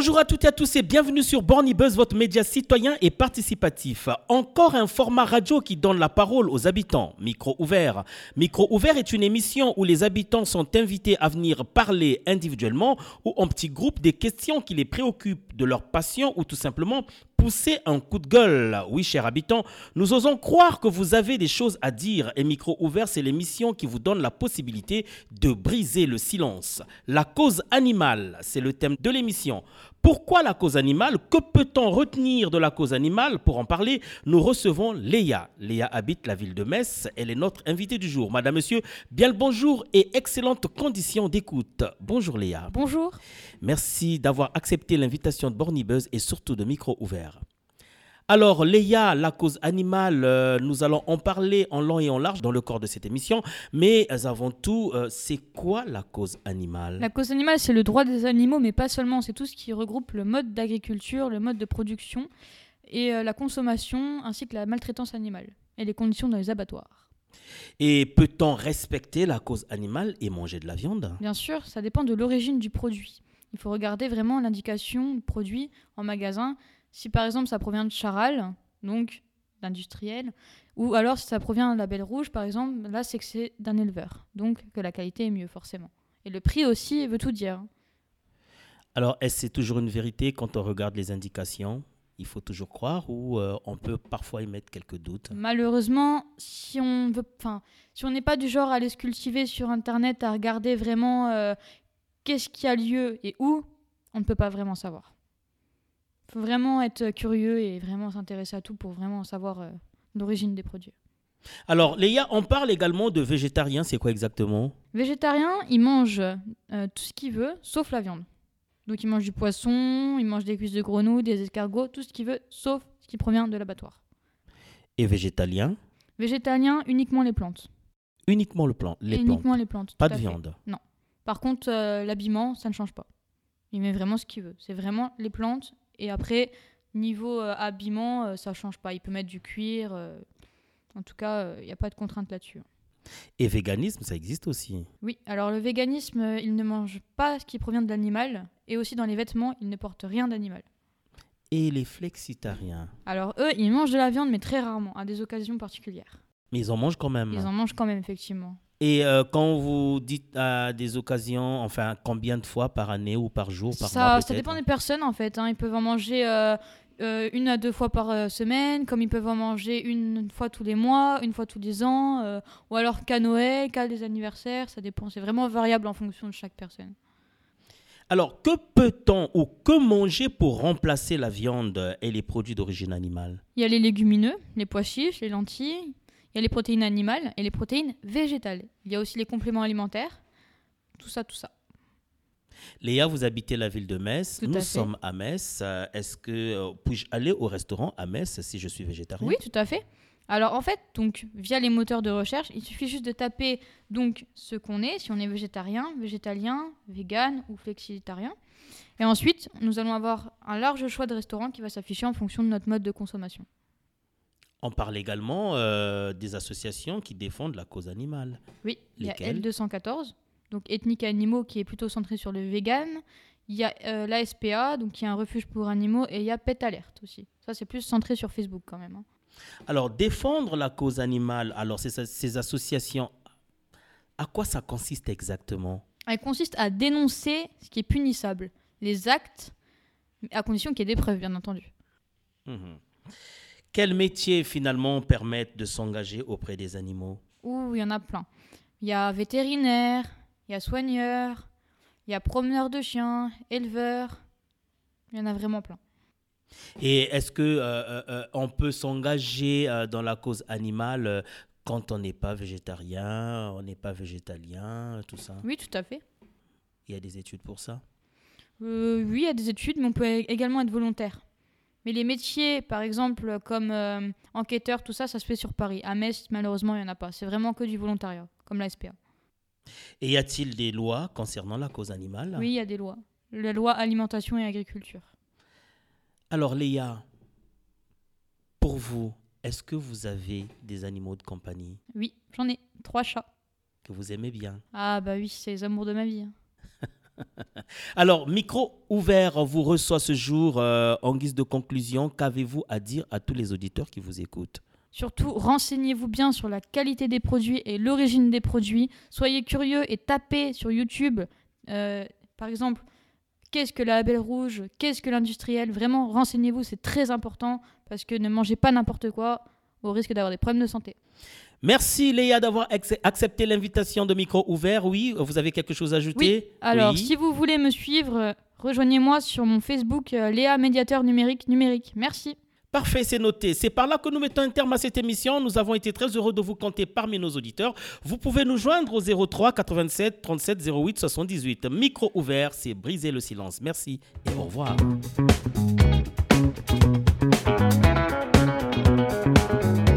Bonjour à toutes et à tous et bienvenue sur Borny Buzz, votre média citoyen et participatif. Encore un format radio qui donne la parole aux habitants. Micro ouvert. Micro ouvert est une émission où les habitants sont invités à venir parler individuellement ou en petits groupes des questions qui les préoccupent, de leur passion ou tout simplement pousser un coup de gueule. Oui, chers habitants, nous osons croire que vous avez des choses à dire et Micro Ouvert, c'est l'émission qui vous donne la possibilité de briser le silence. La cause animale, c'est le thème de l'émission. Pourquoi la cause animale? Que peut-on retenir de la cause animale? Pour en parler, nous recevons Léa. Léa habite la ville de Metz. Elle est notre invitée du jour. Madame, monsieur, bien le bonjour et excellentes conditions d'écoute. Bonjour Léa. Bonjour. Merci d'avoir accepté l'invitation de Bornibuzz et surtout de Micro Ouvert. Alors, Léa, la cause animale, euh, nous allons en parler en long et en large dans le corps de cette émission. Mais euh, avant tout, euh, c'est quoi la cause animale? La cause animale, c'est le droit des animaux, mais pas seulement. C'est tout ce qui regroupe le mode d'agriculture, le mode de production et la consommation, ainsi que la maltraitance animale et les conditions dans les abattoirs. Et peut-on respecter la cause animale et manger de la viande? Bien sûr, ça dépend de l'origine du produit. Il faut regarder vraiment l'indication du produit en magasin si par exemple ça provient de charal, donc d'industriel, ou alors si ça provient de belle rouge, par exemple, là c'est que c'est d'un éleveur, donc que la qualité est mieux forcément. Et le prix aussi veut tout dire. Alors, est-ce que c'est toujours une vérité quand on regarde les indications? Il faut toujours croire ou euh, on peut parfois y mettre quelques doutes? Malheureusement, si on veut, enfin, si on n'est pas du genre à aller se cultiver sur Internet, à regarder vraiment euh, qu'est-ce qui a lieu et où, on ne peut pas vraiment savoir faut vraiment être curieux et vraiment s'intéresser à tout pour vraiment savoir euh, l'origine des produits. Alors, Léa, on parle également de végétarien, c'est quoi exactement? Végétarien, il mange euh, tout ce qu'il veut, sauf la viande. Donc il mange du poisson, il mange des cuisses de grenouille, des escargots, tout ce qu'il veut, sauf ce qui provient de l'abattoir. Et végétalien? Végétalien, uniquement les plantes. Uniquement le plant, les uniquement les plantes. Pas de viande. Non. Par contre, euh, l'habillement, ça ne change pas. Il met vraiment ce qu'il veut. C'est vraiment les plantes et après, niveau euh, habillement, euh, ça change pas. Il peut mettre du cuir. Euh, en tout cas, il n'y a pas de contrainte là-dessus. Et véganisme, ça existe aussi. Oui, alors le véganisme, il ne mange pas ce qui provient de l'animal. Et aussi dans les vêtements, il ne porte rien d'animal. Et les flexitariens? Alors eux, ils mangent de la viande, mais très rarement, à des occasions particulières. Mais ils en mangent quand même. Ils en mangent quand même, effectivement. Et euh, quand vous dites à des occasions, enfin, combien de fois par année ou par jour, par ça, mois Ça dépend des personnes en fait. Hein. Ils peuvent en manger euh, euh, une à deux fois par semaine, comme ils peuvent en manger une fois tous les mois, une fois tous les ans, ou alors qu'à Noël, qu'à des anniversaires. Ça dépend. C'est vraiment variable en fonction de chaque personne. Alors, que peut-on ou que manger pour remplacer la viande et les produits d'origine animale? Il y a les légumineux, les pois chiches, les lentilles. Il y a les protéines animales et les protéines végétales. Il y a aussi les compléments alimentaires. Tout ça, tout ça. Léa, vous habitez la ville de Metz. Nous sommes à Metz. Euh, est-ce que euh, puis-je aller au restaurant à Metz si je suis végétarien? Oui, tout à fait. Alors en fait, donc via les moteurs de recherche, il suffit juste de taper donc ce qu'on est, si on est végétarien, végétalien, vegan ou flexitarien. Et ensuite, nous allons avoir un large choix de restaurants qui va s'afficher en fonction de notre mode de consommation. On parle également euh, des associations qui défendent la cause animale. Oui, il y a L214, donc Ethnique Animaux, qui est plutôt centré sur le vegan. Il y a euh, l'ASPA, donc qui est un refuge pour animaux, et il y a Pet Alert aussi. Ça, c'est plus centré sur Facebook quand même. Hein. Alors, défendre la cause animale, alors ces, ces associations, à quoi ça consiste exactement? Elle consiste à dénoncer ce qui est punissable, les actes, à condition qu'il y ait des preuves, bien entendu. Mmh. Quels métiers finalement permettent de s'engager auprès des animaux? Ouh, il y en a plein. Il y a vétérinaire, il y a soigneur, il y a promeneur de chiens, éleveur. Il y en a vraiment plein. Et est-ce que euh, euh, euh, on peut s'engager dans la cause animale quand on n'est pas végétarien, on n'est pas végétalien, tout ça? Oui, tout à fait. Il y a des études pour ça? Oui, il y a des études, mais on peut également être volontaire. Mais les métiers, par exemple, comme euh, enquêteur, tout ça, ça se fait sur Paris. À Metz, malheureusement, il n'y en a pas. C'est vraiment que du volontariat, comme la SPA. Et y a-t-il des lois concernant la cause animale? Oui, il y a des lois. La loi alimentation et agriculture. Alors, Léa, pour vous, est-ce que vous avez des animaux de compagnie? Oui, j'en ai. Trois chats. Que vous aimez bien? Ah, bah oui, c'est les amours de ma vie. Alors, micro ouvert vous reçoit ce jour euh, en guise de conclusion. Qu'avez-vous à dire à tous les auditeurs qui vous écoutent? Surtout, renseignez-vous bien sur la qualité des produits et l'origine des produits. Soyez curieux et tapez sur YouTube, euh, par exemple, qu'est-ce que la label rouge, qu'est-ce que l'industriel? Vraiment, renseignez-vous, c'est très important parce que ne mangez pas n'importe quoi au risque d'avoir des problèmes de santé. Merci Léa d'avoir accepté l'invitation de micro ouvert. Oui, vous avez quelque chose à ajouter? Oui. Alors, si vous voulez me suivre, rejoignez-moi sur mon Facebook euh, Léa Médiateur Numérique Numérique. Merci. Parfait, c'est noté. C'est par là que nous mettons un terme à cette émission. Nous avons été très heureux de vous compter parmi nos auditeurs. Vous pouvez nous joindre au 03 87 37 08 78. Micro ouvert, c'est briser le silence. Merci et au revoir. Música